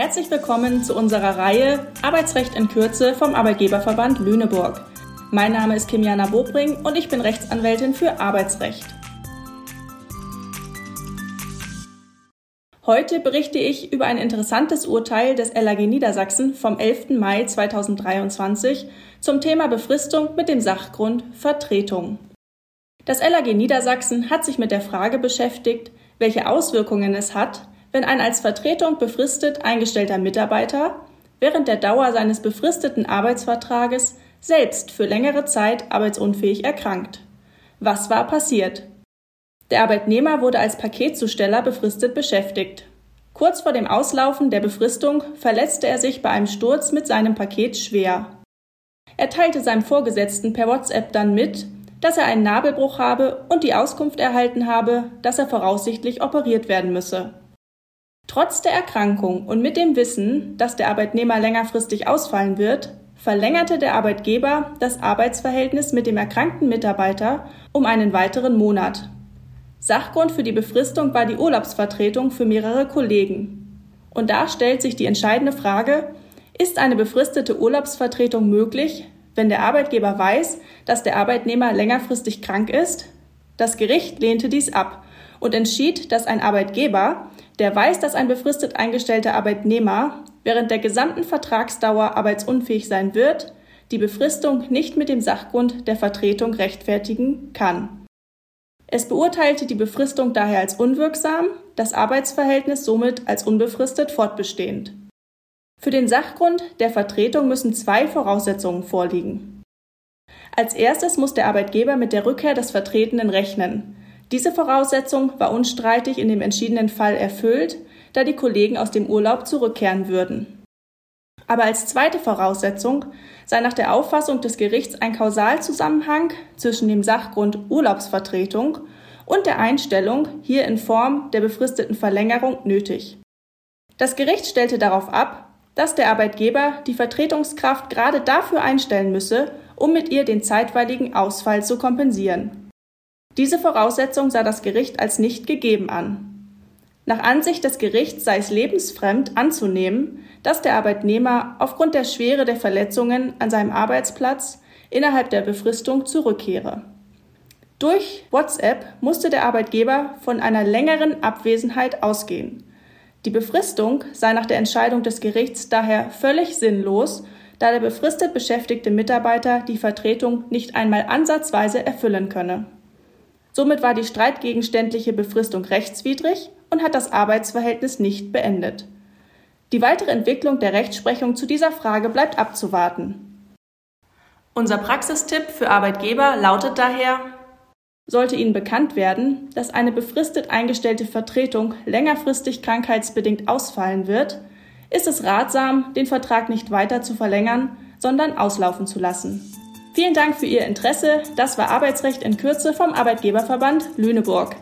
Herzlich willkommen zu unserer Reihe Arbeitsrecht in Kürze vom Arbeitgeberverband Lüneburg. Mein Name ist Kimiana Bobring und ich bin Rechtsanwältin für Arbeitsrecht. Heute berichte ich über ein interessantes Urteil des LAG Niedersachsen vom 11. Mai 2023 zum Thema Befristung mit dem Sachgrund Vertretung. Das LAG Niedersachsen hat sich mit der Frage beschäftigt, welche Auswirkungen es hat, wenn ein als Vertretung befristet eingestellter Mitarbeiter während der Dauer seines befristeten Arbeitsvertrages selbst für längere Zeit arbeitsunfähig erkrankt. Was war passiert? Der Arbeitnehmer wurde als Paketzusteller befristet beschäftigt. Kurz vor dem Auslaufen der Befristung verletzte er sich bei einem Sturz mit seinem Paket schwer. Er teilte seinem Vorgesetzten per WhatsApp dann mit, dass er einen Nabelbruch habe und die Auskunft erhalten habe, dass er voraussichtlich operiert werden müsse. Trotz der Erkrankung und mit dem Wissen, dass der Arbeitnehmer längerfristig ausfallen wird, verlängerte der Arbeitgeber das Arbeitsverhältnis mit dem erkrankten Mitarbeiter um einen weiteren Monat. Sachgrund für die Befristung war die Urlaubsvertretung für mehrere Kollegen. Und da stellt sich die entscheidende Frage, ist eine befristete Urlaubsvertretung möglich, wenn der Arbeitgeber weiß, dass der Arbeitnehmer längerfristig krank ist? Das Gericht lehnte dies ab und entschied, dass ein Arbeitgeber, der weiß, dass ein befristet eingestellter Arbeitnehmer während der gesamten Vertragsdauer arbeitsunfähig sein wird, die Befristung nicht mit dem Sachgrund der Vertretung rechtfertigen kann. Es beurteilte die Befristung daher als unwirksam, das Arbeitsverhältnis somit als unbefristet fortbestehend. Für den Sachgrund der Vertretung müssen zwei Voraussetzungen vorliegen. Als erstes muss der Arbeitgeber mit der Rückkehr des Vertretenen rechnen, diese Voraussetzung war unstreitig in dem entschiedenen Fall erfüllt, da die Kollegen aus dem Urlaub zurückkehren würden. Aber als zweite Voraussetzung sei nach der Auffassung des Gerichts ein Kausalzusammenhang zwischen dem Sachgrund Urlaubsvertretung und der Einstellung hier in Form der befristeten Verlängerung nötig. Das Gericht stellte darauf ab, dass der Arbeitgeber die Vertretungskraft gerade dafür einstellen müsse, um mit ihr den zeitweiligen Ausfall zu kompensieren. Diese Voraussetzung sah das Gericht als nicht gegeben an. Nach Ansicht des Gerichts sei es lebensfremd anzunehmen, dass der Arbeitnehmer aufgrund der Schwere der Verletzungen an seinem Arbeitsplatz innerhalb der Befristung zurückkehre. Durch WhatsApp musste der Arbeitgeber von einer längeren Abwesenheit ausgehen. Die Befristung sei nach der Entscheidung des Gerichts daher völlig sinnlos, da der befristet beschäftigte Mitarbeiter die Vertretung nicht einmal ansatzweise erfüllen könne. Somit war die streitgegenständliche Befristung rechtswidrig und hat das Arbeitsverhältnis nicht beendet. Die weitere Entwicklung der Rechtsprechung zu dieser Frage bleibt abzuwarten. Unser Praxistipp für Arbeitgeber lautet daher, sollte Ihnen bekannt werden, dass eine befristet eingestellte Vertretung längerfristig krankheitsbedingt ausfallen wird, ist es ratsam, den Vertrag nicht weiter zu verlängern, sondern auslaufen zu lassen. Vielen Dank für Ihr Interesse. Das war Arbeitsrecht in Kürze vom Arbeitgeberverband Lüneburg.